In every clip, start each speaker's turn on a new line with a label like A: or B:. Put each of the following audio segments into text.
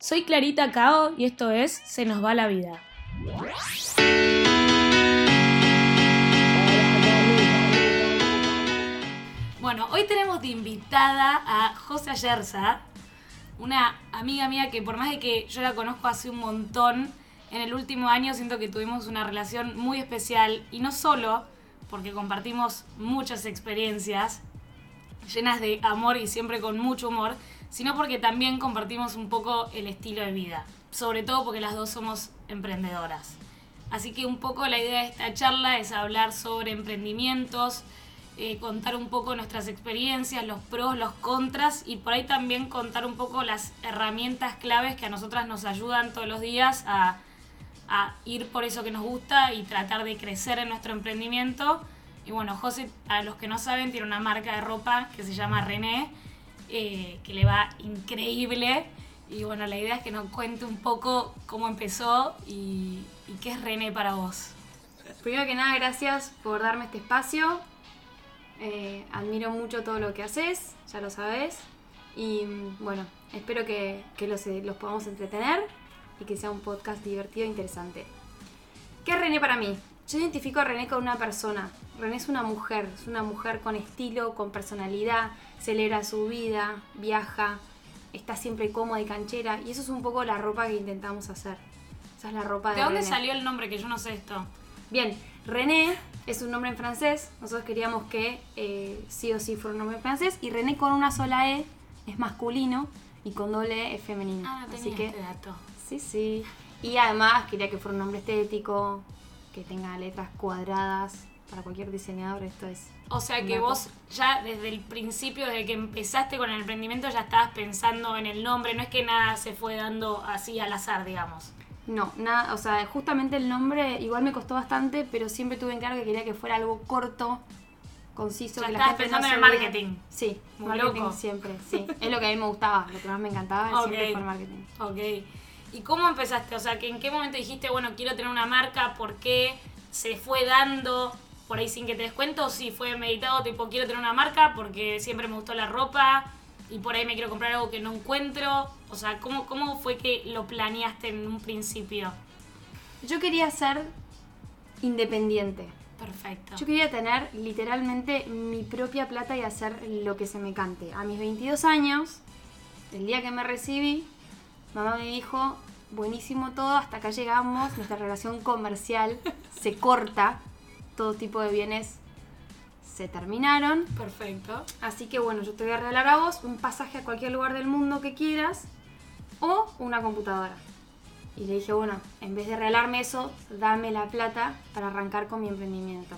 A: Soy Clarita Cao y esto es Se nos va la vida. Bueno, hoy tenemos de invitada a José Ayerza, una amiga mía que por más de que yo la conozco hace un montón, en el último año siento que tuvimos una relación muy especial y no solo porque compartimos muchas experiencias llenas de amor y siempre con mucho humor, sino porque también compartimos un poco el estilo de vida, sobre todo porque las dos somos emprendedoras. Así que un poco la idea de esta charla es hablar sobre emprendimientos, eh, contar un poco nuestras experiencias, los pros, los contras y por ahí también contar un poco las herramientas claves que a nosotras nos ayudan todos los días a, a ir por eso que nos gusta y tratar de crecer en nuestro emprendimiento. Y bueno, José, a los que no saben, tiene una marca de ropa que se llama René eh, que le va increíble. Y bueno, la idea es que nos cuente un poco cómo empezó y, qué es René para vos.
B: Primero que nada, gracias por darme este espacio. Eh, admiro mucho todo lo que haces, ya lo sabes. Y bueno, espero que, los, los podamos entretener y que sea un podcast divertido e interesante. ¿Qué es René para mí? Yo identifico a René con una persona. René es una mujer, es una mujer con estilo, con personalidad, celebra su vida, viaja, está siempre cómoda y canchera. Y eso es un poco la ropa que intentamos hacer. Esa es la ropa de
A: ¿De dónde salió el nombre? Que yo no sé esto.
B: Bien, René es un nombre en francés. Nosotros queríamos que eh, sí o sí fuera un nombre en francés. Y René con una sola E es masculino y con doble E es femenino.
A: Ah, no tenía Así que, este dato.
B: Sí, sí. Y además quería que fuera un nombre estético, que tenga letras cuadradas. Para cualquier diseñador esto es...
A: O sea que vos ya desde el principio, desde que empezaste con el emprendimiento, ya estabas pensando en el nombre, no es que nada se fue dando así al azar, digamos.
B: No, nada, o sea, justamente el nombre igual me costó bastante, pero siempre tuve en claro que quería que fuera algo corto, conciso.
A: Ya
B: que
A: estabas pensando en el marketing.
B: Sí, marketing siempre, sí. es lo que a mí me gustaba, lo que más me encantaba siempre fue el marketing.
A: Ok. ¿Y cómo empezaste? O sea, que ¿en qué momento dijiste, bueno, quiero tener una marca? ¿Por qué se fue dando por ahí sin que te des cuenta? ¿O si fue meditado, tipo, quiero tener una marca porque siempre me gustó la ropa y por ahí me quiero comprar algo que no encuentro? O sea, ¿cómo, cómo fue que lo planeaste en un principio?
B: Yo quería ser independiente.
A: Perfecto.
B: Yo quería tener literalmente mi propia plata y hacer lo que se me cante. A mis 22 años, el día que me recibí, Mamá me dijo, buenísimo todo, hasta acá llegamos, nuestra relación comercial se corta, todo tipo de bienes se terminaron.
A: Perfecto.
B: Así que bueno, yo te voy a regalar a vos un pasaje a cualquier lugar del mundo que quieras o una computadora. Y le dije, bueno, en vez de regalarme eso, dame la plata para arrancar con mi emprendimiento.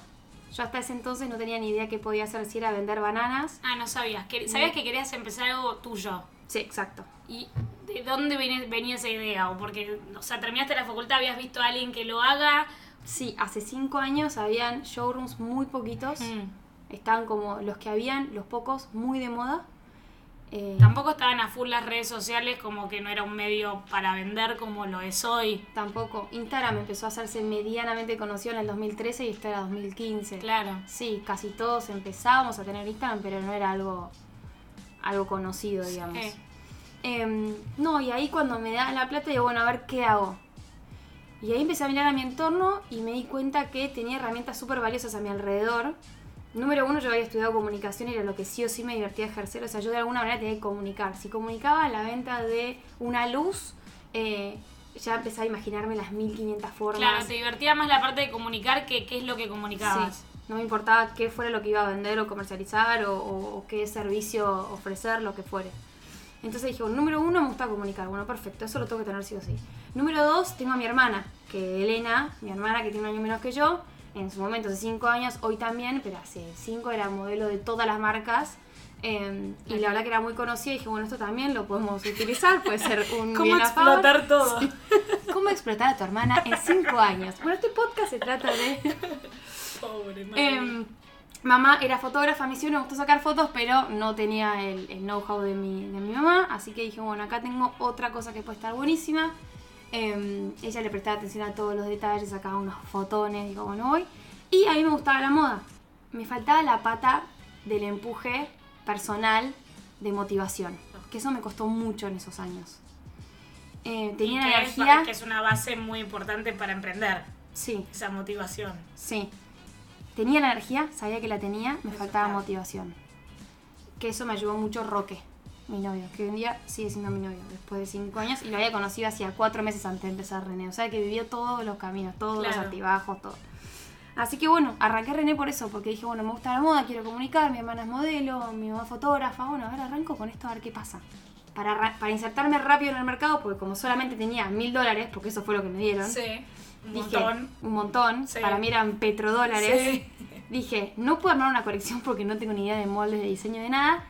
B: Yo hasta ese entonces no tenía ni idea qué podía hacer, si era vender bananas.
A: Ah, no sabías. ¿Sabías que querías empezar algo tuyo?
B: Sí, exacto.
A: ¿Y de dónde venía, esa idea? ¿O porque, o sea, terminaste la facultad, habías visto a alguien que lo haga?
B: Sí, hace cinco años habían showrooms muy poquitos. Mm. Estaban como los que habían, los pocos, muy de moda.
A: Eh, tampoco estaban a full las redes sociales, como que no era un medio para vender como lo es hoy.
B: Tampoco. Instagram empezó a hacerse medianamente conocido en el 2013 y esto era 2015.
A: Claro.
B: Sí, casi todos empezábamos a tener Instagram, pero no era algo, algo conocido, digamos. Em, no, y ahí cuando me da la plata digo, bueno, a ver qué hago. Y ahí empecé a mirar a mi entorno y me di cuenta que tenía herramientas súper valiosas a mi alrededor Número uno, yo había estudiado comunicación y era lo que sí o sí me divertía ejercer. O sea, yo de alguna manera tenía que comunicar. Si comunicaba la venta de una luz, eh, ya empecé a imaginarme las 1500 formas.
A: Claro, te divertía más la parte de comunicar que qué es lo que comunicabas. Sí.
B: No me importaba qué fuera lo que iba a vender o comercializar o, qué servicio ofrecer, lo que fuere. Entonces dije, número uno, me gusta comunicar. Bueno, perfecto, eso lo tengo que tener sí o sí. Número dos, tengo a mi hermana, que Elena, mi hermana que tiene un año menos que yo, en su momento, hace cinco años, hoy también, pero hace cinco era modelo de todas las marcas. Em, y la verdad que era muy conocida y dije, bueno, esto también lo podemos utilizar, puede ser un
A: ¿Cómo explotar todo?
B: ¿Cómo explotar a tu hermana en cinco años? Bueno, este podcast se trata de...
A: Pobre madre.
B: Em, mamá era fotógrafa, a mí sí me gustó sacar fotos, pero no tenía el, know-how de mi, de mi mamá, así que dije, bueno, acá tengo otra cosa que puede estar buenísima. Em, ella le prestaba atención a todos los detalles, sacaba unos fotones, digo, bueno, voy. Y a mí me gustaba la moda. Me faltaba la pata del empuje personal de motivación, que eso me costó mucho en esos años. Eh,
A: Y
B: tenía
A: es-
B: energía.
A: que es una base muy importante para emprender,
B: Sí,
A: esa motivación.
B: sí. Tenía la energía, sabía que la tenía, me
A: Eso
B: faltaba motivación. Que eso me ayudó mucho Roque, mi novio, que hoy en día sigue siendo mi novio, después de cinco años, y lo había conocido hacía cuatro meses antes de empezar René. O sea que vivió todos los caminos, todos los altibajos, todo. Así que bueno, arranqué René por eso, porque dije, bueno, me gusta la moda, quiero comunicar, mi hermana es modelo, mi mamá es fotógrafa, bueno, ahora arranco con esto a ver qué pasa. Para, para insertarme rápido en el mercado, porque como solamente tenía mil dólares, porque eso fue lo que me dieron,
A: Sí, un
B: dije,
A: montón.
B: un montón,
A: Sí.
B: para mí eran petrodólares,
A: Sí.
B: dije, no puedo armar una colección porque no tengo ni idea de moldes, de diseño, de nada,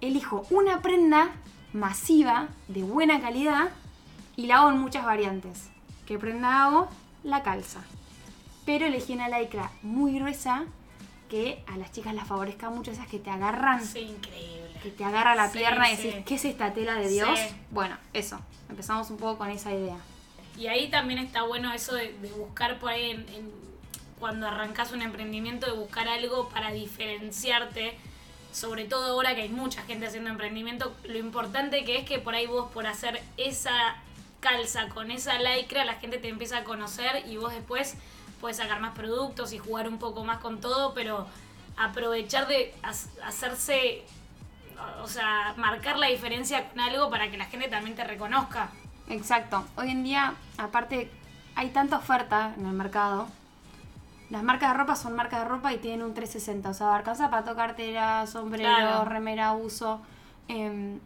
B: elijo una prenda masiva, de buena calidad, y la hago en muchas variantes. ¿Qué prenda hago? La calza. Pero elegí una lycra muy gruesa que a las chicas las favorezca mucho, esas que te agarran,
A: Sí, increíble.
B: que te agarra la
A: Sí,
B: pierna y decís, ¿qué es esta tela de Dios? Bueno, eso. Empezamos un poco con esa idea.
A: Y ahí también está bueno eso de, buscar por ahí, en- cuando arrancas un emprendimiento, de buscar algo para diferenciarte. Sobre todo ahora que hay mucha gente haciendo emprendimiento, lo importante que es que por ahí vos por hacer esa calza con esa lycra, la gente te empieza a conocer y vos después puedes sacar más productos y jugar un poco más con todo, pero aprovechar de ha- hacerse, o sea, marcar la diferencia con algo para que la gente también te reconozca.
B: Exacto. Hoy en día, aparte, hay tanta oferta en el mercado. Las marcas de ropa son marcas de ropa y tienen un 360. O sea, abarcan zapato, cartera, sombrero,
A: Claro.
B: remera, uso. em,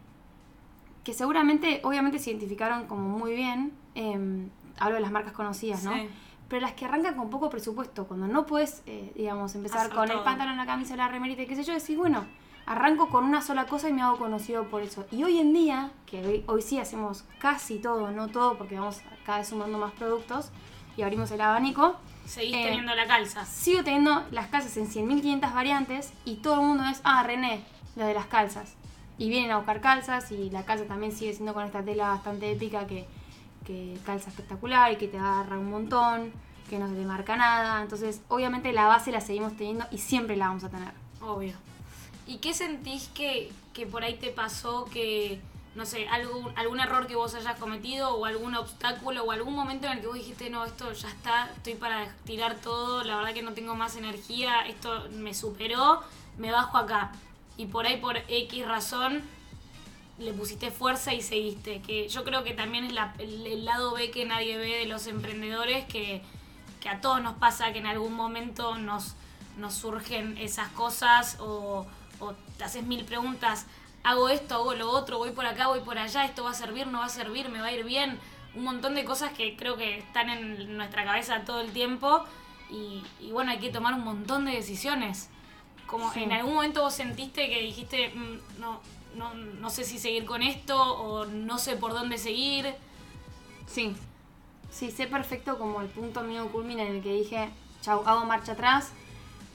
B: que seguramente, obviamente, se identificaron como muy bien. em, hablo de las marcas conocidas, ¿no?
A: Sí.
B: Pero las que arrancan con poco presupuesto, cuando no puedes, eh, digamos, empezar
A: Hacer
B: con el pantalón, la camisa, la remerita y qué sé yo, decís, bueno, arranco con una sola cosa y me hago conocido por eso. Y hoy en día, que hoy, hoy sí hacemos casi todo, no todo, porque vamos cada vez sumando más productos y abrimos el abanico,
A: Seguís
B: Eh,
A: teniendo la calza.
B: sigo teniendo las calzas en 100.500 variantes y todo el mundo es, ah, René, lo de las calzas. Y vienen a buscar calzas y la calza también sigue siendo con esta tela bastante épica que, que calza espectacular y que te agarra un montón, que no se te marca nada. Entonces, obviamente la base la seguimos teniendo y siempre la vamos a tener.
A: Obvio. ¿Y qué sentís que, que por ahí te pasó que, no sé, algún, algún error que vos hayas cometido o algún obstáculo o algún momento en el que vos dijiste, no, esto ya está, estoy para tirar todo, la verdad que no tengo más energía, esto me superó, me bajo acá. Y por ahí por X razón le pusiste fuerza y seguiste. Que yo creo que también es el lado B que nadie ve de los emprendedores, que, que a todos nos pasa que en algún momento nos, nos surgen esas cosas o, o te haces mil preguntas, hago esto, hago lo otro, voy por acá, voy por allá, esto va a servir, no va a servir, me va a ir bien. Un montón de cosas que creo que están en nuestra cabeza todo el tiempo y, y bueno, hay que tomar un montón de decisiones. Como
B: Sí.
A: en algún momento vos sentiste que dijiste, "Mm, no, no, no sé si seguir con esto o no sé por dónde seguir.
B: Sí. Sí, sé perfecto como el punto mío culmina en el que dije, chau, hago marcha atrás,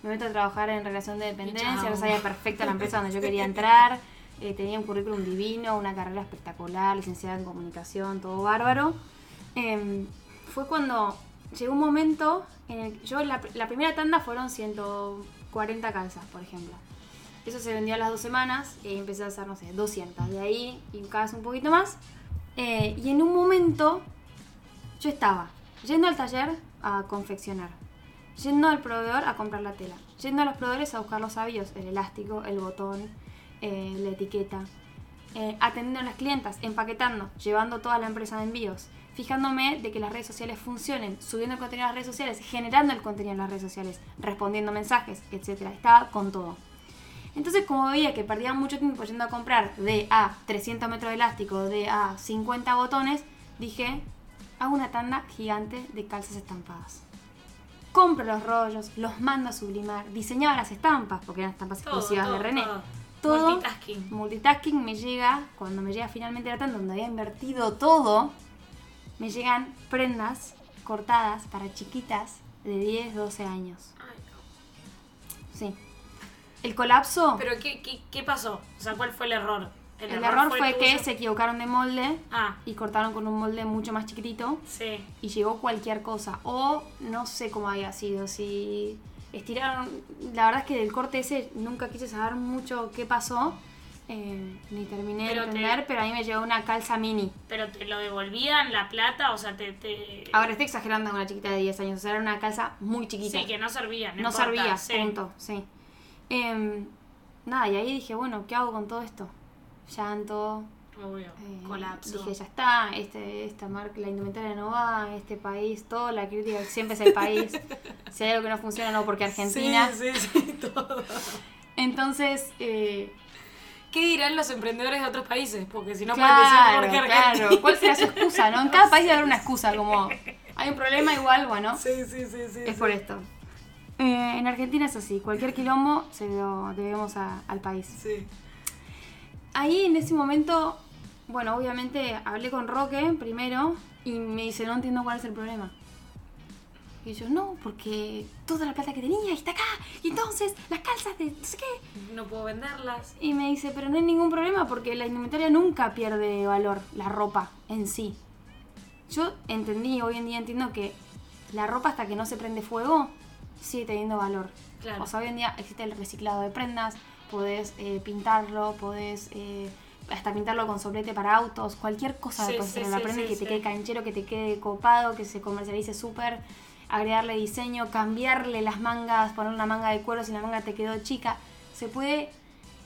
B: me meto a trabajar en relación de dependencia, no sabía perfecto la empresa donde yo quería entrar, eh, tenía un currículum divino, una carrera espectacular, licenciada en comunicación, todo bárbaro. Em, fue cuando llegó un momento en el que yo, la, la primera tanda fueron 140 calzas, por ejemplo. Eso se vendió a las dos semanas y empecé a hacer, no sé, 200. De ahí y cada vez un poquito más. Eh, y en un momento yo estaba yendo al taller a confeccionar, yendo al proveedor a comprar la tela, yendo a los proveedores a buscar los avíos, el elástico, el botón, eh, la etiqueta, eh, atendiendo a las clientas, empaquetando, llevando toda la empresa de envíos, fijándome de que las redes sociales funcionen, subiendo el contenido a las redes sociales, generando el contenido en las redes sociales, respondiendo mensajes, etc. Estaba con todo. Entonces, como veía que perdía mucho tiempo yendo a comprar de a 300 metros de elástico, de a 50 botones, dije, hago una tanda gigante de calzas estampadas. Compro los rollos, los mando a sublimar, diseñaba las estampas, porque eran estampas
A: Todo,
B: exclusivas
A: todo,
B: de René.
A: todo.
B: Todo.
A: Multitasking.
B: Multitasking me llega, cuando me llega finalmente la tanda donde había invertido todo, me llegan prendas cortadas para chiquitas de 10, 12 años.
A: Ay, no.
B: Sí. El colapso,
A: Pero ¿qué, qué, qué pasó? O sea, ¿cuál fue el error?
B: El, error fue, que se equivocaron de molde
A: Ah,
B: y cortaron con un molde mucho más chiquitito
A: sí.
B: y llegó cualquier cosa. O no sé cómo había sido, si estiraron... La verdad es que del corte ese nunca quise saber mucho qué pasó, eh, ni terminé
A: Pero
B: de
A: te-
B: entender, pero a mí me llegó una calza mini.
A: Pero te lo devolvían la plata, o sea, te. te...
B: Ahora estoy exagerando con una chiquita de 10 años, o sea, era una calza muy chiquita.
A: Sí, que no servía. No,
B: no
A: importa,
B: servía,
A: sí.
B: punto, sí. Em, nada, y ahí dije, bueno, ¿qué hago con todo esto? Llanto,
A: Obvio,
B: eh,
A: colapso.
B: Dije, ya está, este, esta marca, la indumentaria no va, este país, toda la crítica siempre es el país. si hay algo que no funciona, no porque Argentina.
A: Sí, sí, sí, todo.
B: Entonces, eh,
A: ¿Qué dirán los emprendedores de otros países? Porque si no
B: claro,
A: pueden decir por qué
B: claro.
A: Argentina.
B: ¿Cuál será su excusa? ¿no? En cada país debe haber una excusa, como hay un problema igual, bueno,
A: Sí, sí, sí, sí.
B: es
A: sí.
B: por esto. Eh, en Argentina es así, cualquier quilombo se lo debemos a- al país.
A: Sí.
B: Ahí en ese momento, bueno, obviamente hablé con Roque primero y me dice, no entiendo cuál es el problema. Y yo, no, porque toda la plata que tenía está acá, y entonces las calzas de no sé qué.
A: No puedo venderlas.
B: Y me dice, pero no hay ningún problema porque la indumentaria nunca pierde valor, la ropa en sí. Yo entendí, hoy en día entiendo que la ropa hasta que no se prende fuego sigue teniendo valor.
A: Claro.
B: O sea, hoy en día existe el reciclado de prendas, podés eh, pintarlo, podés eh, hasta pintarlo con soplete para autos, cualquier cosa
A: Sí,
B: de hacer
A: sí,
B: la
A: sí,
B: que te quede canchero, que te quede copado, que se comercialice súper, agregarle diseño, cambiarle las mangas, poner una manga de cuero si la manga te quedó chica. Se puede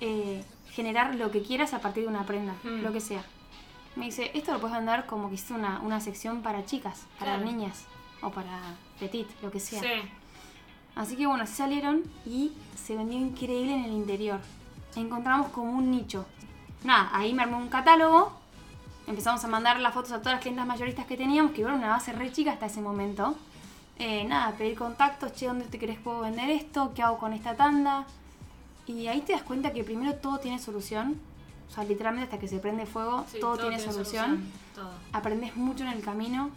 B: eh, generar lo que quieras a partir de una prenda,
A: Mm.
B: lo que sea. Me dice, esto lo puedes vender como que hiciste una, una sección para chicas, para
A: Claro.
B: niñas o para petit, lo que sea.
A: Sí.
B: Así que bueno, así salieron y se vendió increíble en el interior. Encontramos como un nicho. Nada, ahí me armé un catálogo. Empezamos a mandar las fotos a todas las clientas mayoristas que teníamos, que era una base re chica hasta ese momento. Eh, nada, pedir contactos, che, ¿dónde te querés puedo vender esto? ¿Qué hago con esta tanda? Y ahí te das cuenta que primero todo tiene solución. O sea, literalmente hasta que se prende fuego,
A: Sí,
B: todo, tiene, solución.
A: Todo.
B: Aprendes mucho en el camino.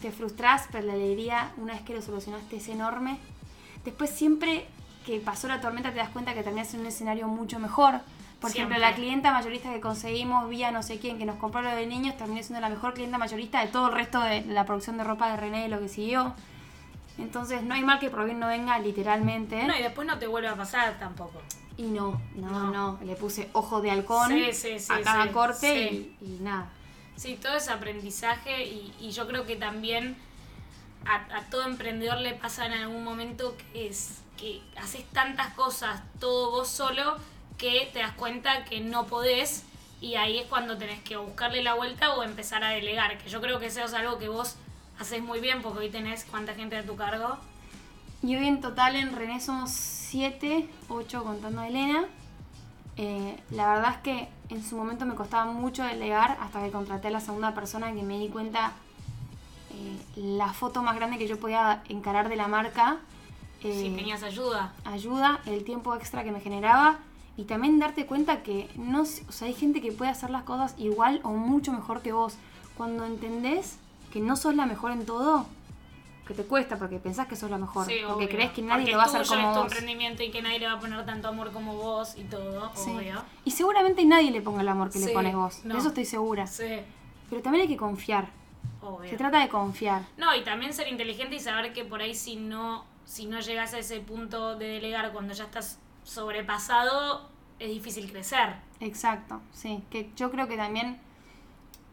B: Te frustras, pero la alegría, una vez que lo solucionaste, es enorme. Después, siempre que pasó la tormenta, te das cuenta que terminas en un escenario mucho mejor. Por ejemplo, la clienta mayorista que conseguimos vía no sé quién, que nos compró lo de niños, terminó siendo la mejor clienta mayorista de todo el resto de la producción de ropa de René y lo que siguió. Entonces, no hay mal que por bien no venga, literalmente.
A: No, y después no te vuelve a pasar tampoco.
B: Y no, no,
A: No.
B: no, Le puse ojo de halcón
A: Sí, sí, sí,
B: a cada corte. Y, y nada.
A: Sí, todo es aprendizaje y, y yo creo que también a, todo emprendedor le pasa en algún momento que es que haces tantas cosas todo vos solo que te das cuenta que no podés y ahí es cuando tenés que buscarle la vuelta o empezar a delegar, que yo creo que eso es algo que vos haces muy bien porque hoy tenés cuánta gente a tu cargo.
B: Y hoy en total en René somos 7, 8 contando a Elena. Eh, la verdad es que en su momento me costaba mucho delegar hasta que contraté a la segunda persona que me di cuenta eh, la foto más grande que yo podía encarar de la marca. eh,
A: Si tenías ayuda.
B: ayuda, el tiempo extra que me generaba y también darte cuenta que no, o sea, hay gente que puede hacer las cosas igual o mucho mejor que vos. Cuando entendés que no sos la mejor en todo, que te cuesta porque pensás que sos la mejor,
A: Sí,
B: porque
A: obvio.
B: crees que nadie
A: Porque
B: lo va a hacer como
A: es tu
B: vos.
A: emprendimiento y que nadie le va a poner tanto amor como vos y todo,
B: Sí.
A: obvio.
B: Y seguramente nadie le ponga el amor que le pones vos,
A: no.
B: de eso estoy segura. Pero también hay que confiar,
A: obvio.
B: se trata de confiar.
A: No, y también ser inteligente y saber que por ahí si no, si no llegas a ese punto de delegar cuando ya estás sobrepasado, es difícil crecer.
B: Exacto, sí, que yo creo que también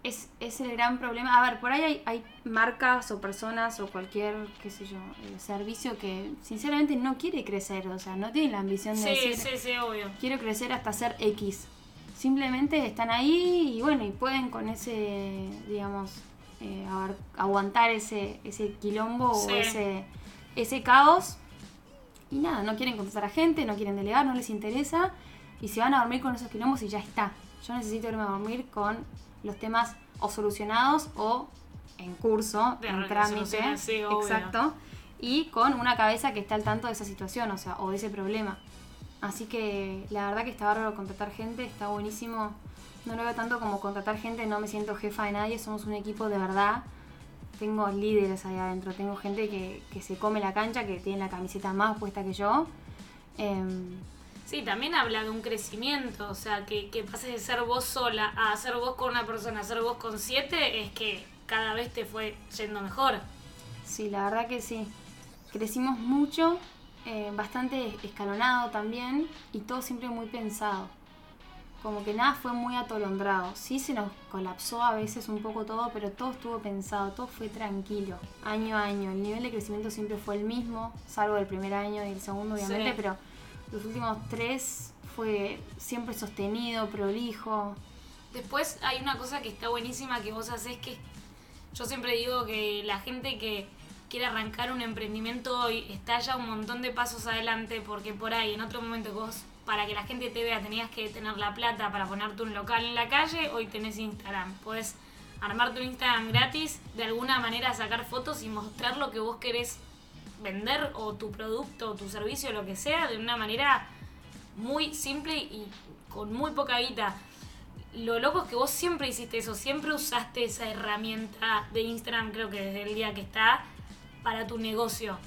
B: es, es el gran problema. A ver, por ahí hay, hay marcas o personas o cualquier, qué sé yo, eh, servicio que sinceramente no quiere crecer, o sea, no tiene la ambición de
A: Sí,
B: decir,
A: sí, sí, obvio.
B: quiero crecer hasta ser X. Simplemente están ahí y bueno, y pueden con ese, digamos, eh, aguantar ese, ese quilombo
A: Sí.
B: o ese, ese caos. Y nada, no quieren contratar a gente, no quieren delegar, no les interesa. Y se van a dormir con esos quilombos y ya está. Yo necesito irme a dormir con los temas o solucionados o en curso,
A: De
B: en trámite.
A: sí.
B: Exacto. Y con una cabeza que está al tanto de esa situación, o sea, o de ese problema. Así que la verdad que está bárbaro contratar gente, está buenísimo. No lo veo tanto como contratar gente, no me siento jefa de nadie, somos un equipo de verdad. Tengo líderes ahí adentro, tengo gente que, que se come la cancha, que tiene la camiseta más puesta que yo. Em,
A: Sí, también habla de un crecimiento, o sea, que, que pases de ser vos sola a ser vos con una persona, a ser vos con siete, es que cada vez te fue yendo mejor.
B: sí, la verdad que sí. Crecimos mucho, eh, bastante escalonado también y todo siempre muy pensado. como que nada fue muy atolondrado. Sí se nos colapsó a veces un poco todo, pero todo estuvo pensado, todo fue tranquilo, año a año. El nivel de crecimiento siempre fue el mismo, salvo el primer año y el segundo, obviamente,
A: Sí.
B: pero los últimos tres fue siempre sostenido, prolijo.
A: Después hay una cosa que está buenísima que vos haces que yo siempre digo que la gente que quiere arrancar un emprendimiento hoy está ya un montón de pasos adelante porque por ahí en otro momento vos para que la gente te vea tenías que tener la plata para ponerte un local en la calle, hoy tenés Instagram. Podés armar tu Instagram gratis, de alguna manera sacar fotos y mostrar lo que vos querés vender o tu producto o tu servicio, lo que sea, de una manera muy simple y con muy poca guita. Lo loco es que vos siempre hiciste eso, siempre usaste esa herramienta de Instagram, creo que desde el día que está, para tu negocio.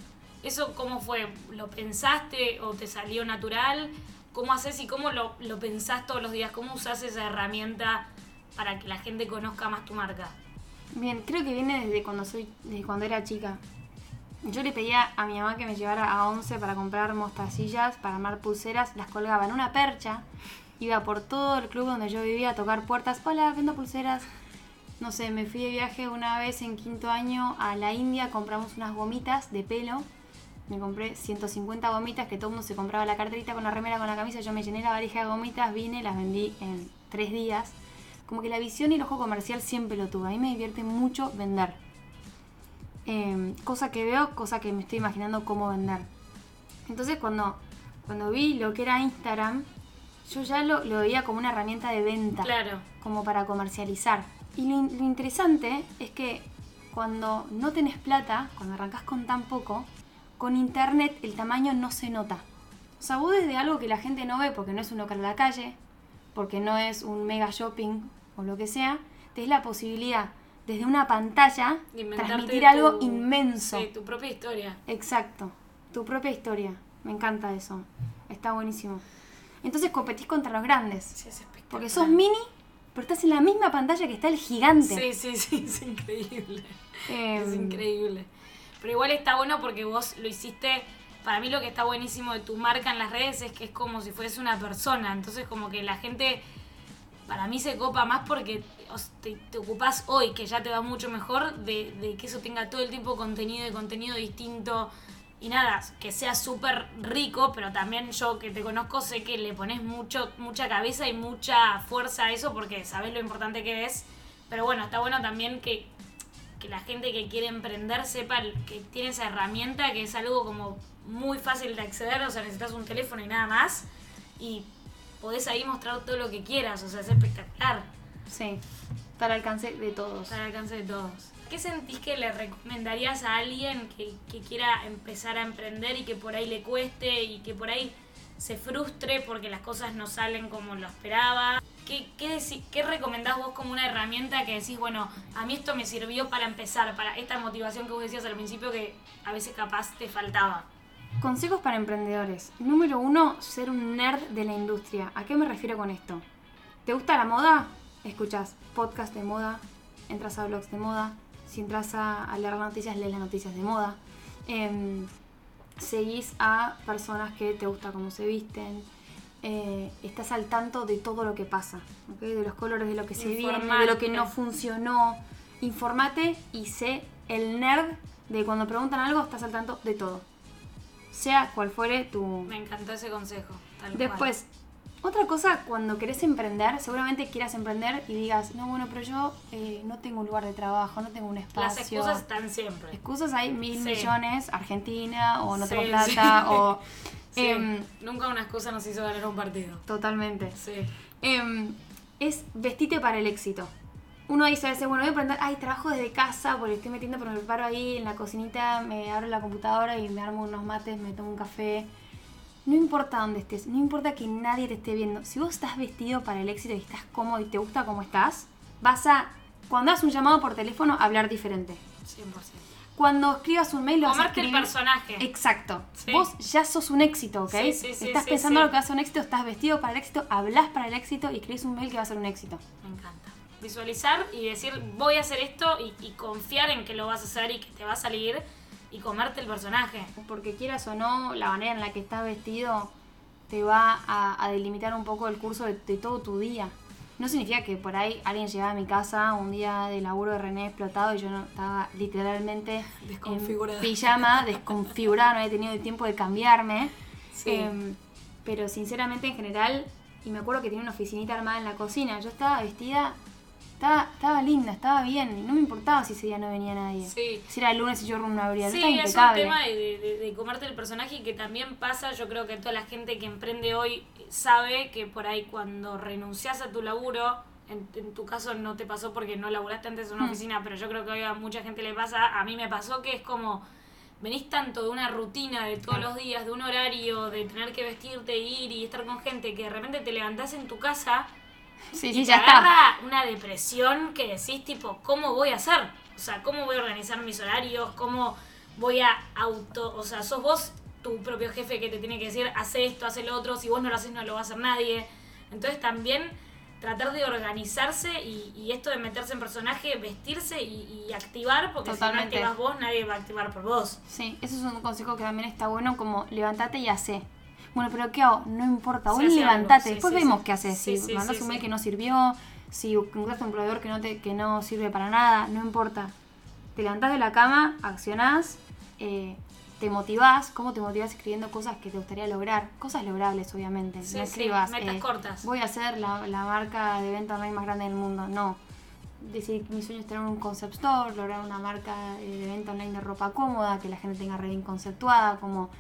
A: ¿Eso cómo fue? ¿Lo pensaste o te salió natural? ¿Cómo haces y cómo lo, lo pensás todos los días? ¿Cómo usás esa herramienta para que la gente conozca más tu marca?
B: Bien, creo que viene desde cuando soy, desde cuando era chica. Yo le pedía a mi mamá que me llevara a 11 para comprar mostacillas, para armar pulseras, las colgaba en una percha, iba por todo el club donde yo vivía a tocar puertas, hola, vendo pulseras. No sé, me fui de viaje una vez en quinto año a la India, compramos unas gomitas de pelo. Me compré 150 gomitas, que todo el mundo se compraba la carterita con la remera, con la camisa. Yo me llené la valija de gomitas, vine, las vendí en tres días. Como que la visión y el ojo comercial siempre lo tuve. A mí me divierte mucho vender. Eh, cosa que veo, cosa que me estoy imaginando cómo vender. Entonces cuando, cuando vi lo que era Instagram, yo ya lo, lo veía como una herramienta de venta
A: Claro.
B: como para comercializar. Y lo, lo interesante es que cuando no tenés plata, cuando arrancas con tan poco, con internet el tamaño no se nota. O sea, vos desde algo que la gente no ve porque no es un local a la calle, porque no es un mega shopping o lo que sea, tenés la posibilidad desde una pantalla transmitir
A: tu-
B: algo inmenso.
A: Sí, tu propia historia.
B: Exacto. Tu propia historia. Me encanta eso. Está buenísimo. Entonces competís contra los grandes.
A: Sí, es espectacular.
B: Porque sos mini, pero estás en la misma pantalla que está el gigante.
A: Sí, sí, sí, es increíble.
B: Eh,
A: Es increíble. Pero igual está bueno porque vos lo hiciste. Para mí lo que está buenísimo de tu marca en las redes es que es como si fuese una persona. Entonces como que la gente para mí se copa más porque te, te ocupás hoy, que ya te va mucho mejor, de, de que eso tenga todo el tiempo contenido y contenido distinto. Y nada, que sea súper rico, pero también yo que te conozco sé que le pones mucho, mucha cabeza y mucha fuerza a eso porque sabes lo importante que es. Pero bueno, está bueno también que, que la gente que quiere emprender sepa que tiene esa herramienta que es algo como muy fácil de acceder, o sea, necesitas un teléfono y nada más. Y podés ahí mostrar todo lo que quieras, o sea, es espectacular.
B: Sí. Está al alcance de todos.
A: Está al alcance de todos. ¿Qué sentís que le recomendarías a alguien que, quiera empezar a emprender y que por ahí le cueste y que por ahí se frustre porque las cosas no salen como lo esperaba? ¿Qué, qué, qué recomendás vos como una herramienta que decís, bueno, a mí esto me sirvió para empezar, para esta motivación que vos decías al principio que a veces capaz te faltaba?
B: Consejos para emprendedores. Número uno, ser un nerd de la industria. ¿A qué me refiero con esto? ¿Te gusta la moda? Escuchas podcast de moda, entras a blogs de moda. Si entras a, a leer noticias, lees las noticias de moda. Em, seguís a personas que te gusta cómo se visten. Eh, estás al tanto de todo lo que pasa, de los colores, de lo que se viene, de lo que no funcionó. Informate y sé el nerd de cuando preguntan algo, estás al tanto de todo sea cual fuere tu...
A: Me encantó ese consejo. tal cual.
B: Otra cosa, cuando querés emprender, seguramente quieras emprender y digas, no, bueno, pero yo eh, no tengo un lugar de trabajo, no tengo un espacio.
A: las excusas están siempre.
B: Excusas hay mil
A: Sí.
B: millones, Argentina, o no tengo plata,
A: sí.
B: o...
A: Sí,
B: em,
A: nunca una excusa nos hizo ganar un partido.
B: totalmente.
A: Sí.
B: Em, es vestite para el éxito. Uno dice a veces, bueno, voy a emprender, ay, trabajo desde casa porque estoy metiendo, pero me paro ahí en la cocinita, me abro la computadora y me armo unos mates, me tomo un café. No importa dónde estés, no importa que nadie te esté viendo. Si vos estás vestido para el éxito y estás cómodo y te gusta cómo estás, vas a, cuando hagas un llamado por teléfono, hablar diferente.
A: 100%.
B: Cuando escribas un mail, lo vas a
A: Comerte el
B: escribir-
A: personaje.
B: Exacto.
A: Sí.
B: Vos ya sos un éxito, ¿ok?
A: Sí, sí, sí,
B: estás pensando lo que va a ser un éxito, estás vestido para el éxito, hablas para el éxito y escribís un mail que va a ser un éxito.
A: Me encanta. Visualizar y decir, voy a hacer esto y, y confiar en que lo vas a hacer y que te va a salir y comerte el personaje.
B: Porque quieras o no, la manera en la que estás vestido te va a, a delimitar un poco el curso de, de todo tu día. No significa que por ahí alguien llegaba a mi casa un día de laburo de René explotado y yo no estaba literalmente
A: Desconfigurada.
B: en pijama, desconfigurada, no había tenido el tiempo de cambiarme.
A: Sí.
B: Em, pero sinceramente en general, y me acuerdo que tenía una oficinita armada en la cocina, yo estaba vestida, estaba, estaba linda, estaba bien, y no me importaba si ese día no venía nadie.
A: Sí.
B: Si era el lunes y yo no abría, yo
A: Sí, es un tema de, de- de comerte el personaje y que también pasa, yo creo que toda la gente que emprende hoy sabe que por ahí cuando renuncias a tu laburo, en, en tu caso no te pasó porque no laburaste antes en una
B: Mm.
A: oficina, pero yo creo que hoy a mucha gente le pasa, a mí me pasó que es como, venís tanto de una rutina de todos los días, de un horario, de tener que vestirte, ir y estar con gente, que de repente te levantás en tu casa
B: Sí,
A: y te
B: ya está.
A: una depresión que decís tipo, ¿cómo voy a hacer? O sea, ¿cómo voy a organizar mis horarios? ¿Cómo voy a auto... O sea, sos vos tu propio jefe que te tiene que decir, hace esto, hace lo otro, si vos no lo haces no lo va a hacer nadie. Entonces también tratar de organizarse y, y esto de meterse en personaje, vestirse y, y activar, porque
B: Totalmente.
A: si no activas vos, nadie va a activar por vos.
B: Sí, eso es un consejo que también está bueno, como levantate y hace. Bueno, pero ¿qué hago? No importa,
A: hace
B: levantate, después vemos qué haces. Si
A: sí,
B: un mail que no sirvió, si encontraste un proveedor que no, te, que no sirve para nada, no importa. Te levantás de la cama, accionás, eh, te motivás. ¿Cómo te motivás escribiendo cosas que te gustaría lograr? Cosas logrables, obviamente.
A: Sí,
B: no
A: sí,
B: escribas,
A: metas
B: eh,
A: cortas.
B: voy a ser la, la marca de venta online más grande del mundo. No. Decir mi sueño es tener un concept store, lograr una marca eh, de venta online de ropa cómoda, que la gente tenga re bien conceptuada, como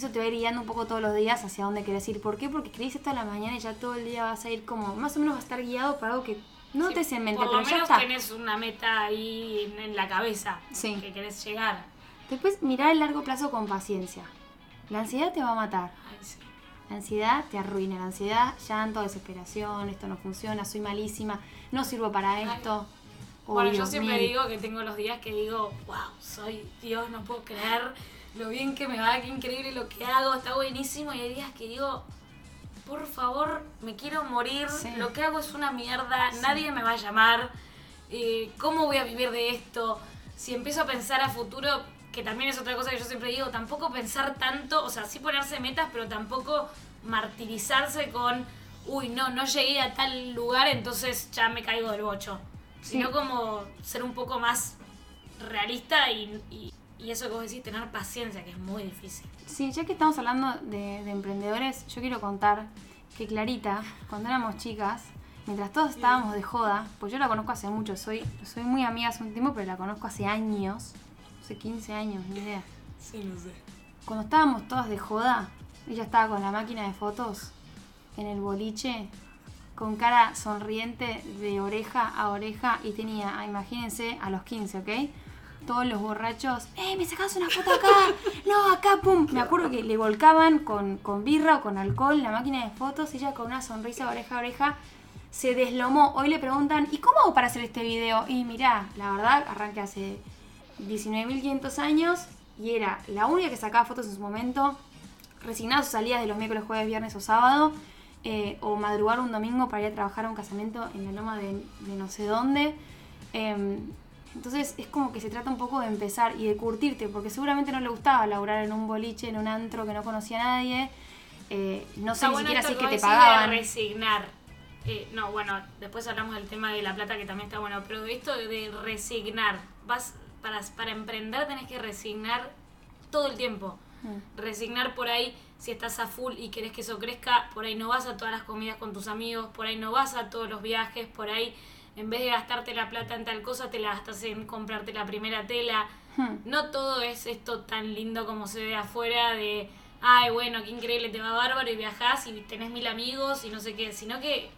B: eso te va a ir guiando un poco todos los días hacia dónde querés ir. ¿Por qué? Porque escribís esto a la mañana y ya todo el día vas a ir como, más o menos vas a estar guiado para algo que no
A: Sí,
B: te en mente,
A: por
B: pero
A: lo
B: ya
A: menos
B: está.
A: tenés una meta ahí en, en la cabeza
B: Sí.
A: que querés llegar.
B: Después mirar el largo plazo con paciencia. La ansiedad te va a matar.
A: Ay, sí.
B: La ansiedad te arruina. La ansiedad, llanto, desesperación, esto no funciona, soy malísima, no sirvo para esto. Oh,
A: bueno, yo siempre digo que tengo los días que digo, wow, soy Dios, no puedo creer lo bien que me va, qué increíble lo que hago, está buenísimo. Y hay días que digo, por favor, me quiero morir,
B: Sí.
A: lo que hago es una mierda, nadie me va a llamar, eh, ¿cómo voy a vivir de esto? Si empiezo a pensar a futuro, que también es otra cosa que yo siempre digo, tampoco pensar tanto, o sea, sí ponerse metas, pero tampoco martirizarse con, uy, no, no llegué a tal lugar, entonces ya me caigo del bocho.
B: Sí.
A: Sino como ser un poco más realista y, y- y eso que vos decís, tener paciencia, que es muy difícil.
B: Sí, ya que estamos hablando de, de emprendedores, yo quiero contar que Clarita, cuando éramos chicas, mientras todos estábamos de joda, pues yo la conozco hace mucho, soy, soy muy amiga hace un tiempo, pero la conozco hace años, hace 15 años, ni idea.
A: Sí, no sé.
B: Cuando estábamos todas de joda, ella estaba con la máquina de fotos en el boliche, con cara sonriente de oreja a oreja y tenía, imagínense, a los 15, ¿ok? Todos los borrachos, ¡eh, me sacas una foto acá! ¡No, acá, pum! Me acuerdo que le volcaban con, con birra o con alcohol la máquina de fotos, ella con una sonrisa oreja a oreja se deslomó. Hoy le preguntan, ¿y cómo hago para hacer este video? Y mirá, la verdad, arranqué hace 19.500 años y era la única que sacaba fotos en su momento, resignada a sus salidas de los miércoles, jueves, viernes o sábado, eh, o madrugar un domingo para ir a trabajar a un casamiento en la loma de, de no sé dónde. Em, entonces es como que se trata un poco de empezar y de curtirte, porque seguramente no le gustaba laburar en un boliche, en un antro que no conocía a nadie. eh, no sé
A: Está
B: ni
A: bueno
B: siquiera si
A: que
B: que te pagaban.
A: de resignar. Eh, no, bueno, después hablamos del tema de la plata que también está bueno, pero esto de resignar, vas para, para emprender tenés que resignar todo el tiempo.
B: Mm.
A: Resignar por ahí, si estás a full y querés que eso crezca, por ahí no vas a todas las comidas con tus amigos, por ahí no vas a todos los viajes, por ahí en vez de gastarte la plata en tal cosa, te la gastas en comprarte la primera tela.
B: Hmm.
A: No todo es esto tan lindo como se ve afuera de, ay, bueno, qué increíble, te va bárbaro y viajás y tenés mil amigos y no sé qué, sino que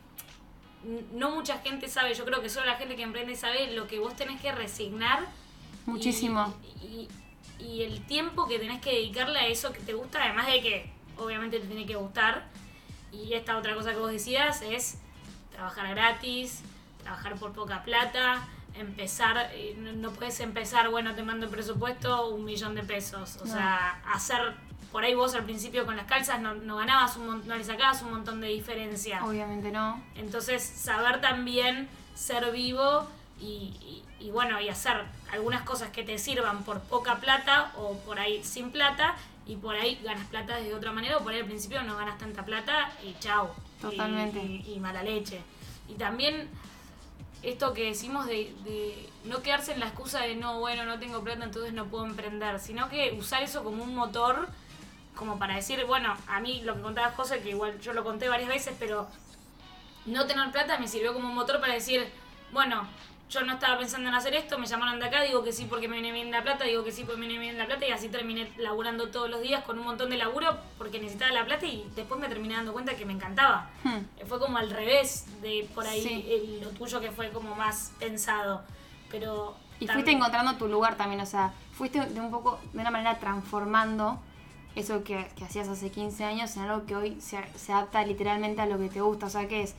A: no mucha gente sabe, yo creo que solo la gente que emprende sabe lo que vos tenés que resignar. y-
B: Muchísimo.
A: Y, y el tiempo que tenés que dedicarle a eso que te gusta, además de que obviamente te tiene que gustar. Y esta otra cosa que vos decías es trabajar gratis, trabajar por poca plata, empezar, eh, no, puedes empezar, bueno, te mando el presupuesto, un millón de pesos. O
B: No.
A: sea, hacer, por ahí vos al principio con las calzas no, no ganabas un no le sacabas un montón de diferencia.
B: Obviamente no.
A: Entonces, saber también ser vivo y, y- y bueno, y hacer algunas cosas que te sirvan por poca plata o por ahí sin plata y por ahí ganas plata de otra manera o por ahí al principio no ganas tanta plata y chau.
B: Totalmente.
A: Y, y mala leche. Y también esto que decimos de, no quedarse en la excusa de no, bueno, no tengo plata, entonces no puedo emprender, sino que usar eso como un motor, como para decir, bueno, a mí lo que contaba José, que igual yo lo conté varias veces, pero no tener plata me sirvió como un motor para decir, bueno, yo no estaba pensando en hacer esto, me llamaron de acá, digo que sí porque me viene bien la plata, digo que sí porque me viene bien la plata y así terminé laburando todos los días con un montón de laburo porque necesitaba la plata y después me terminé dando cuenta que me encantaba.
B: Hmm.
A: Fue como al revés de por ahí
B: Sí.
A: el- lo tuyo que fue como más pensado. Pero...
B: Y fuiste encontrando tu lugar también, o sea, fuiste de un poco, de una manera transformando eso que, que hacías hace 15 años en algo que hoy se, se adapta literalmente a lo que te gusta, o sea, que es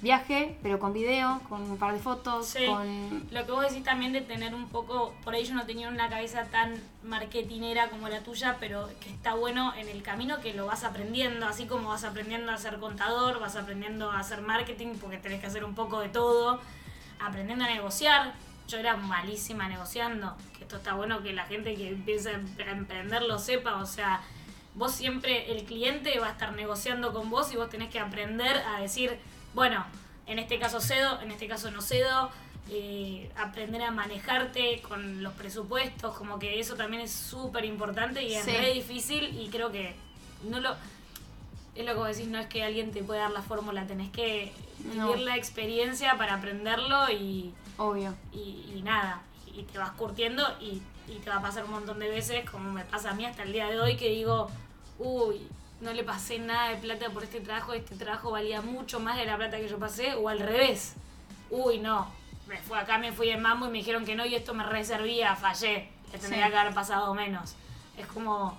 B: viaje, pero con video, con un par de fotos,
A: Sí.
B: con...
A: Lo que vos decís también de tener un poco, por ahí yo no tenía una cabeza tan marketinera como la tuya, pero que está bueno en el camino que lo vas aprendiendo, así como vas aprendiendo a ser contador, vas aprendiendo a hacer marketing porque tenés que hacer un poco de todo, aprendiendo a negociar. Yo era malísima negociando, que esto está bueno que la gente que empieza a emprender lo sepa, o sea, vos siempre, el cliente va a estar negociando con vos y vos tenés que aprender a decir, bueno, en este caso cedo, en este caso no cedo, eh, aprender a manejarte con los presupuestos, como que eso también es súper importante y es
B: Sí.
A: re difícil y creo que no lo... Es lo que vos decís, no es que alguien te pueda dar la fórmula, tenés que
B: No.
A: vivir la experiencia para aprenderlo y,
B: Obvio.
A: y, y nada, y te vas curtiendo y, y te va a pasar un montón de veces, como me pasa a mí hasta el día de hoy, que digo, uy, no le pasé nada de plata por este trabajo, este trabajo valía mucho más de la plata que yo pasé, o al revés, uy, no, me fue acá, me fui en mambo y me dijeron que no y esto me reservía, fallé, le tendría
B: Sí.
A: que haber pasado menos. Es como...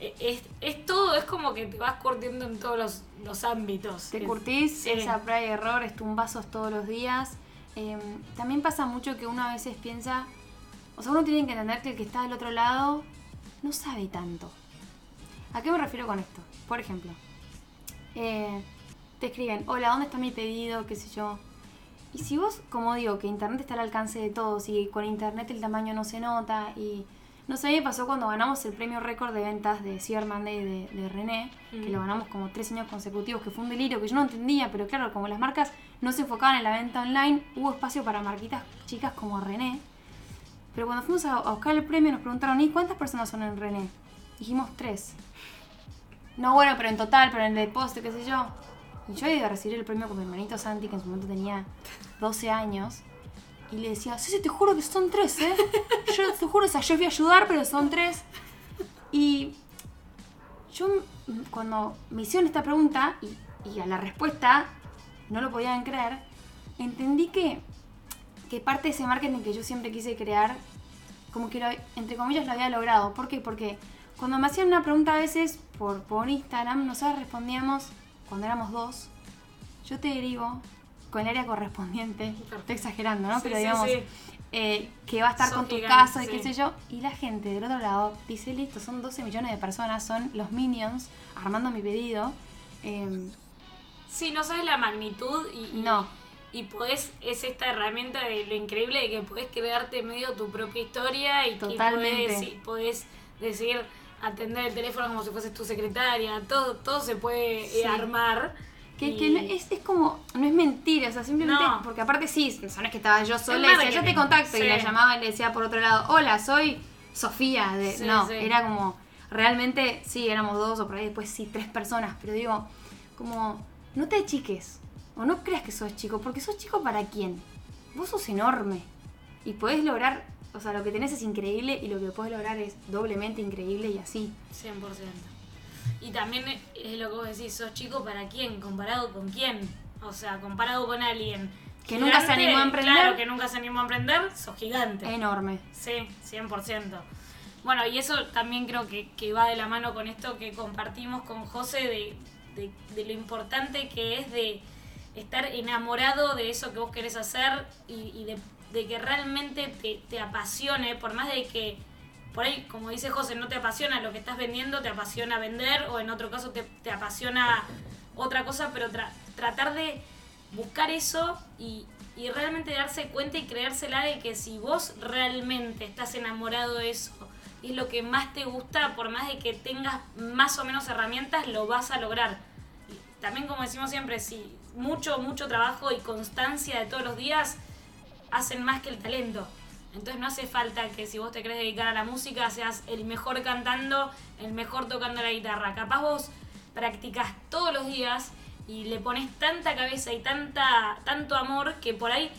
A: e- Es, es todo, es como que te vas curtiendo en todos los, los ámbitos.
B: Te curtís,
A: sí.
B: esa prueba y error, es tumbazos todos los días. Eh, también pasa mucho que uno a veces piensa, o sea, uno tiene que entender que el que está del otro lado no sabe tanto. ¿A qué me refiero con esto? Por ejemplo, eh, te escriben, hola, ¿dónde está mi pedido? ¿Qué sé yo? Y si vos, como digo, que Internet está al alcance de todos y con Internet el tamaño no se nota y... No sé, me pasó cuando ganamos el premio récord de ventas de Cyber Monday de, de René, que
A: Mm.
B: lo ganamos como tres años consecutivos, que fue un delirio que yo no entendía, pero claro, como las marcas no se enfocaban en la venta online, hubo espacio para marquitas chicas como René. Pero cuando fuimos a, a buscar el premio nos preguntaron, ¿y cuántas personas son en René? Dijimos tres. No, bueno, pero en total, pero en el poste, qué sé yo. Y yo iba a recibir el premio con mi hermanito Santi, que en su momento tenía 12 años. Y le decía, sí, sí, te juro que son tres, ¿eh? Yo te juro, o sea, yo fui a ayudar, pero son tres. Y yo, cuando me hicieron esta pregunta y, a la respuesta no lo podían creer, entendí que, que parte de ese marketing que yo siempre quise crear, como que entre comillas lo había logrado. ¿Por qué? Porque cuando me hacían una pregunta a veces por, por Instagram, nosotros respondíamos, cuando éramos dos, yo te derivo con el área correspondiente. Estoy exagerando, ¿no?
A: Sí,
B: Pero digamos,
A: sí.
B: eh, que va a estar con tu
A: gigante,
B: caso y qué sé yo. Y la gente del otro lado dice, listo, son 12 millones de personas, son los minions armando mi pedido. Eh,
A: Sí, no sabes la magnitud y,
B: No.
A: y podés, es esta herramienta de lo increíble de que podés crearte medio tu propia historia y
B: Totalmente.
A: que podés, y podés decir, atender el teléfono como si fueses tu secretaria, todo, todo se puede eh,
B: Sí.
A: armar.
B: que,
A: y-
B: que no- es, es como, no es mentira, o sea, simplemente,
A: No.
B: porque aparte sí, no es que estaba yo sola, decía, yo te contacto, y la llamaba y le decía por otro lado, hola, soy Sofía, de,
A: Sí,
B: no, era como, realmente sí, éramos dos, o por ahí después sí, tres personas, pero digo, como, no te achiques, o no creas que sos chico, porque sos chico para quién, vos sos enorme, y podés lograr, o sea, lo que tenés es increíble, y lo que podés lograr es doblemente increíble, y así.
A: 100%. Y también es lo que vos decís, sos chico para quién, comparado con quién. O sea, comparado con alguien
B: Que nunca se animó a emprender.
A: Claro, que nunca se animó a emprender, sos gigante.
B: Enorme.
A: Sí, 100%. Bueno, y eso también creo que, que va de la mano con esto que compartimos con José de, de- de lo importante que es de estar enamorado de eso que vos querés hacer y, y de, de que realmente te, te apasione, por más de que por ahí, como dice José, no te apasiona lo que estás vendiendo, te apasiona vender o en otro caso te, te apasiona otra cosa, pero tra- tratar de buscar eso y, y realmente darse cuenta y creérsela de que si vos realmente estás enamorado de eso, y es lo que más te gusta, por más de que tengas más o menos herramientas, lo vas a lograr. También como decimos siempre, si mucho, mucho trabajo y constancia de todos los días hacen más que el talento. Entonces no hace falta que si vos te querés dedicar a la música seas el mejor cantando, el mejor tocando la guitarra. Capaz vos practicas todos los días y le pones tanta cabeza y tanta, tanto amor que por ahí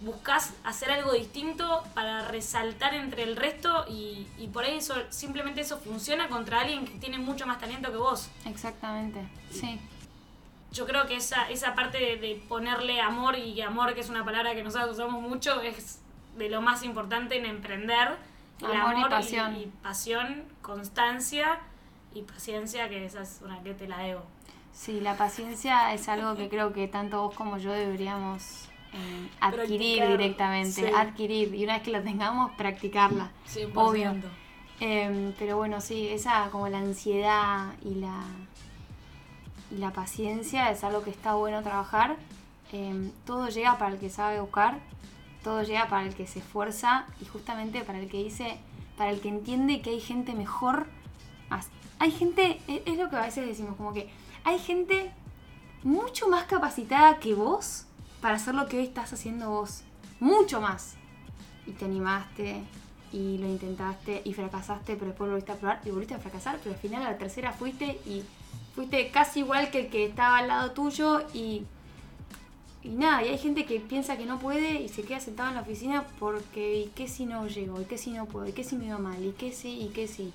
A: buscas hacer algo distinto para resaltar entre el resto y, y, por ahí eso, simplemente eso funciona contra alguien que tiene mucho más talento que vos.
B: Exactamente, sí.
A: Yo creo que esa, esa parte de, de ponerle amor y amor, que es una palabra que nosotros usamos mucho, es de lo más importante en emprender. El
B: Amor y pasión.
A: y pasión, constancia y paciencia, que esa es una que te la debo.
B: Sí, la paciencia es algo que creo que tanto vos como yo deberíamos eh, adquirir
A: Practicar,
B: directamente,
A: sí.
B: adquirir y una vez que la tengamos, practicarla.
A: 100%.
B: Obvio. Eh, pero bueno, sí, esa como la ansiedad y la, y la paciencia es algo que está bueno trabajar. Eh, todo llega para el que sabe buscar, todo llega para el que se esfuerza y justamente para el que dice, para el que entiende que hay gente mejor. Hay gente, e- es lo que a veces decimos, como que hay gente mucho más capacitada que vos para hacer lo que hoy estás haciendo vos. Mucho más. Y te animaste, y lo intentaste, y fracasaste, pero después volviste a probar, y volviste a fracasar, pero al final a la tercera fuiste y fuiste casi igual que el que estaba al lado tuyo y... Y nada, y hay gente que piensa que no puede y se queda sentado en la oficina porque, ¿y qué si no llego? ¿Y qué si no puedo? ¿Y qué si me va mal? ¿Y qué si? ¿Y qué si?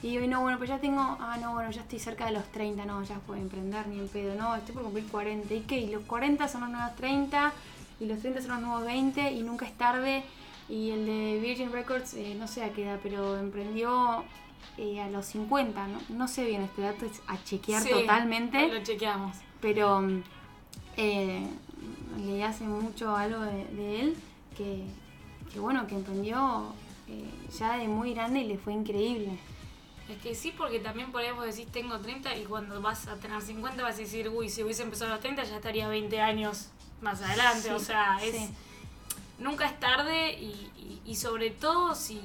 B: Y hoy no, bueno, pues ya tengo, ah, no, bueno, ya estoy cerca de los 30, no, ya puedo emprender ni en pedo, no, estoy por cumplir 40. ¿Y qué? Y los 40 son los nuevos 30, y los 30 son los nuevos 20, y nunca es tarde. Y el de Virgin Records, eh, no sé a qué edad, pero emprendió eh, a los 50, ¿no? No sé bien este dato, es a chequear
A: Sí,
B: totalmente
A: Lo chequeamos.
B: pero eh, leí hace mucho algo de, de él que, que, bueno, que emprendió eh, ya de muy grande y le fue increíble.
A: Es que sí, porque también por ahí vos decís tengo 30 y cuando vas a tener 50 vas a decir, uy, si hubiese empezado a los 30 ya estaría 20 años más adelante.
B: Sí,
A: o sea, es,
B: sí.
A: nunca es tarde y, y- y sobre todo si,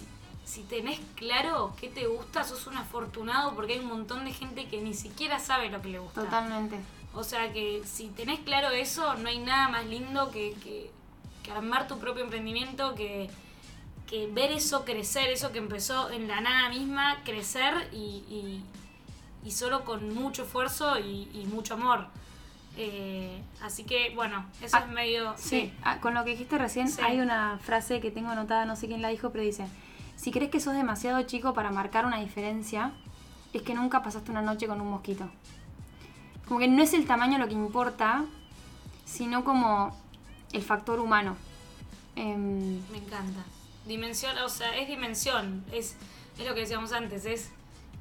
A: si tenés claro qué te gusta, sos un afortunado porque hay un montón de gente que ni siquiera sabe lo que le gusta.
B: Totalmente.
A: O sea que si tenés claro eso, no hay nada más lindo que, que- que armar tu propio emprendimiento, que, que ver eso crecer, eso que empezó en la nada misma, crecer y, y- y solo con mucho esfuerzo y, y mucho amor. Eh, así que bueno, eso
B: Ah,
A: es medio...
B: Sí, ah, con lo que dijiste recién,
A: Sí.
B: hay una frase que tengo anotada, no sé quién la dijo, pero dice, si crees que sos demasiado chico para marcar una diferencia, es que nunca pasaste una noche con un mosquito. Como que no es el tamaño lo que importa, sino como el factor humano. Em,
A: Me encanta. Dimensión, o sea, es dimensión, es, es lo que decíamos antes, es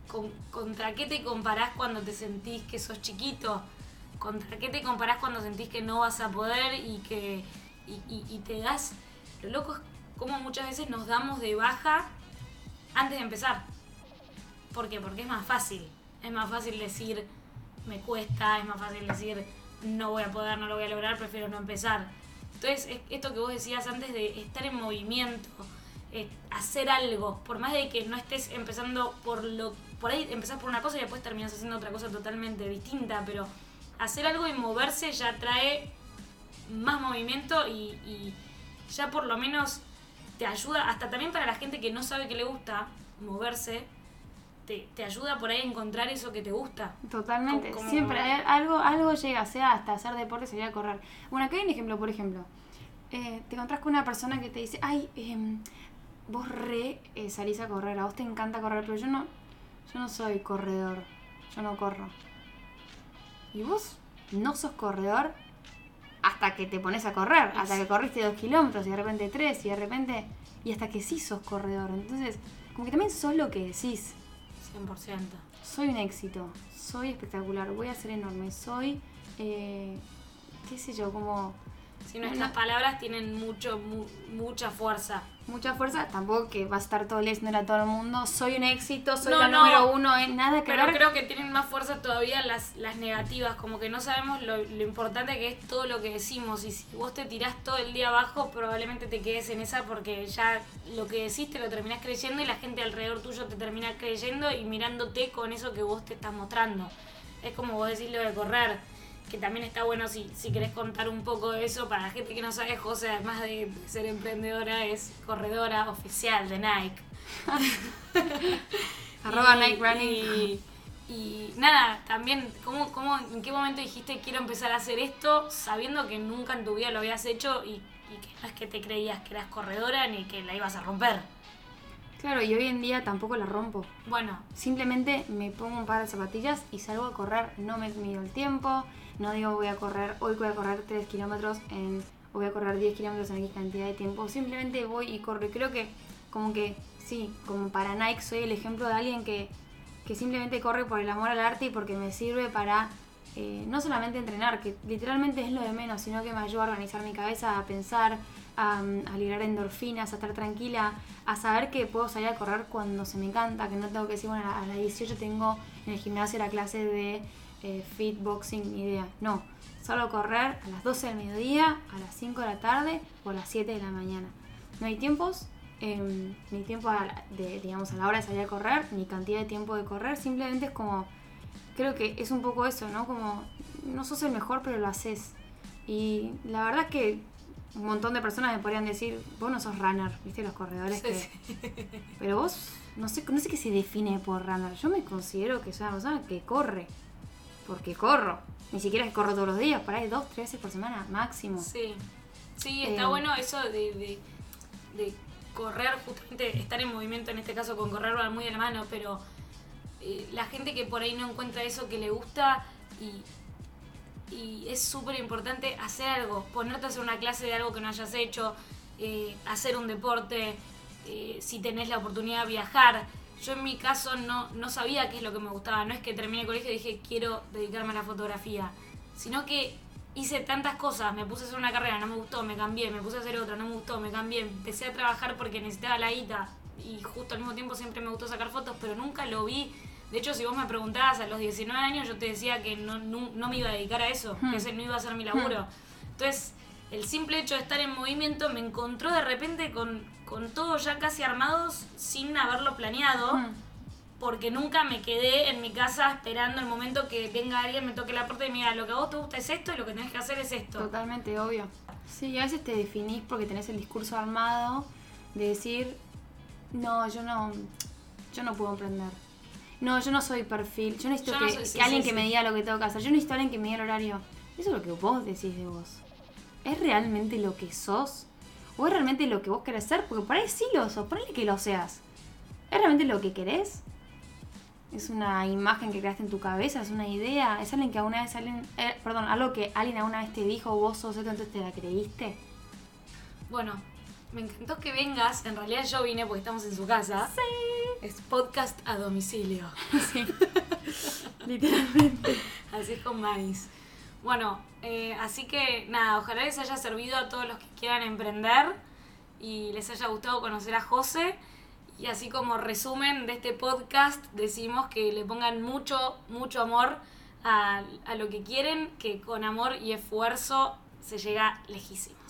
A: con- contra qué te comparás cuando te sentís que sos chiquito, contra qué te comparás cuando sentís que no vas a poder y que y- y te das, lo loco es como muchas veces nos damos de baja antes de empezar. ¿Por qué? Porque es más fácil, es más fácil decir me cuesta, es más fácil decir no voy a poder, no lo voy a lograr, prefiero no empezar. Entonces, es- esto que vos decías antes de estar en movimiento, hacer algo, por más de que no estés empezando por lo. Por ahí empezás por una cosa y después terminas haciendo otra cosa totalmente distinta, pero hacer algo y moverse ya trae más movimiento y ya por lo menos te ayuda, hasta también para la gente que no sabe que le gusta moverse, te, te ayuda por ahí a encontrar eso que te gusta.
B: Totalmente.
A: Como-
B: Siempre hay algo, algo llega, sea hasta hacer deporte, salir a correr. Bueno, acá hay un ejemplo, por ejemplo. Eh, te encontrás con una persona que te dice, ay, em, vos re eh, salís a correr, a vos te encanta correr, pero yo no, yo no soy corredor, yo no corro. Y vos no sos corredor hasta que te pones a correr, hasta que corriste dos kilómetros y de repente tres y de repente, y hasta que sí sos corredor. Entonces, como que también sos lo que
A: decís100%.
B: soy un éxito, soy espectacular, voy a ser enorme, soy, eh, qué sé yo, como...
A: Si nuestras palabras tienen mucho, mu- mucha fuerza.
B: Mucha fuerza. Tampoco que va a estar todo leyendo a todo el mundo. Soy un éxito, soy
A: No,
B: la
A: no.
B: número uno, es nada que
A: Pero
B: ver.
A: creo que tienen más fuerza todavía las, las negativas, como que no sabemos lo, lo importante que es todo lo que decimos. Y si vos te tirás todo el día abajo, probablemente te quedes en esa porque ya lo que decís te lo terminás creyendo y la gente alrededor tuyo te termina creyendo y mirándote con eso que vos te estás mostrando. Es como vos decís lo de correr, que también está bueno si, si querés contar un poco de eso. Para la gente que no sabe, José, además de ser emprendedora, es corredora oficial de Nike.
B: Arroba
A: Y-
B: Nike Running.
A: Y, y nada, también, ¿cómo, cómo, ¿en qué momento dijiste quiero empezar a hacer esto sabiendo que nunca en tu vida lo habías hecho y, y que no es que te creías que eras corredora ni que la ibas a romper?
B: Claro, y hoy en día tampoco la rompo.
A: Bueno,
B: Simplemente me pongo un par de zapatillas y salgo a correr. No me mido el tiempo. No digo voy a correr, hoy voy a correr 3 kilómetros en, o voy a correr 10 kilómetros en X cantidad de tiempo. Simplemente voy y corro. Creo que como que, sí, como para Nike soy el ejemplo de alguien que, que simplemente corre por el amor al arte y porque me sirve para eh, no solamente entrenar, que literalmente es lo de menos, sino que me ayuda a organizar mi cabeza, a pensar, a, a liberar endorfinas, a estar tranquila, a saber que puedo salir a correr cuando se me encanta, que no tengo que decir, bueno, a las 18 tengo en el gimnasio la clase de eh, fit boxing, ni idea. No, solo correr a las 12 del mediodía, a las 5 de la tarde o a las 7 de la mañana. No hay tiempos, eh, ni tiempo a la- de, digamos, a la hora de salir a correr, ni cantidad de tiempo de correr, simplemente es como, creo que es un poco eso, ¿no? Como, no sos el mejor, pero lo haces. Y la verdad es que un montón de personas me podrían decir, vos no sos runner, ¿viste? Los corredores
A: Sí,
B: que...
A: sí.
B: Pero vos, no sé, no sé qué se define por runner. Yo me considero que soy una persona que corre. Porque corro. Ni siquiera es corro todos los días, por ahí dos, tres veces por semana, máximo.
A: sí. Sí, está
B: Eh,
A: bueno eso de, de, de correr, justamente estar en movimiento, en este caso con correr va muy de la mano, pero eh, la gente que por ahí no encuentra eso que le gusta y, y es súper importante hacer algo, ponerte a hacer una clase de algo que no hayas hecho, eh, hacer un deporte, si tenés la oportunidad de viajar. Yo en mi caso no, no sabía qué es lo que me gustaba, no es que terminé el colegio y dije quiero dedicarme a la fotografía, sino que hice tantas cosas, me puse a hacer una carrera, no me gustó, me cambié, me puse a hacer otra, no me gustó, me cambié, empecé a trabajar porque necesitaba la guita y justo al mismo tiempo siempre me gustó sacar fotos, pero nunca lo vi. De hecho, si vos me preguntabas a los 19 años, yo te decía que no, no, no me iba a dedicar a eso,
B: Hmm.
A: que ese no iba a ser mi laburo. Entonces, el simple hecho de estar en movimiento me encontró de repente con, con todo ya casi armados sin haberlo planeado
B: Mm.
A: porque nunca me quedé en mi casa esperando el momento que venga alguien, me toque la puerta y me diga, lo que a vos te gusta es esto y lo que tenés que hacer es esto.
B: Totalmente, obvio. Sí, a veces te definís porque tenés el discurso armado de decir, no, yo no, yo no puedo emprender. No, yo no soy perfil. Yo necesito
A: Yo no
B: que,
A: soy- sí,
B: que alguien
A: sí,
B: que me diga lo que tengo que hacer. Yo necesito alguien que me diga el horario. Eso es lo que vos decís de vos. ¿Es realmente lo que sos? ¿O es realmente lo que vos querés ser? Porque por ahí sí lo sos, ponele que lo seas. ¿Es realmente lo que querés? ¿Es una imagen que creaste en tu cabeza? ¿Es una idea? ¿Es alguien que alguna vez alguien, eh, perdón, algo que alguien alguna vez te dijo, vos sos esto, entonces te la creíste?
A: Bueno, me encantó que vengas, en realidad yo vine porque estamos en su casa. Sí. Es podcast a domicilio.
B: Sí. Literalmente.
A: Así es con Mais. Bueno, eh, así que nada, ojalá les haya servido a todos los que quieran emprender y les haya gustado conocer a José. Y así como resumen de este podcast, decimos que le pongan mucho, mucho amor a, a lo que quieren, que con amor y esfuerzo se llega lejísimos.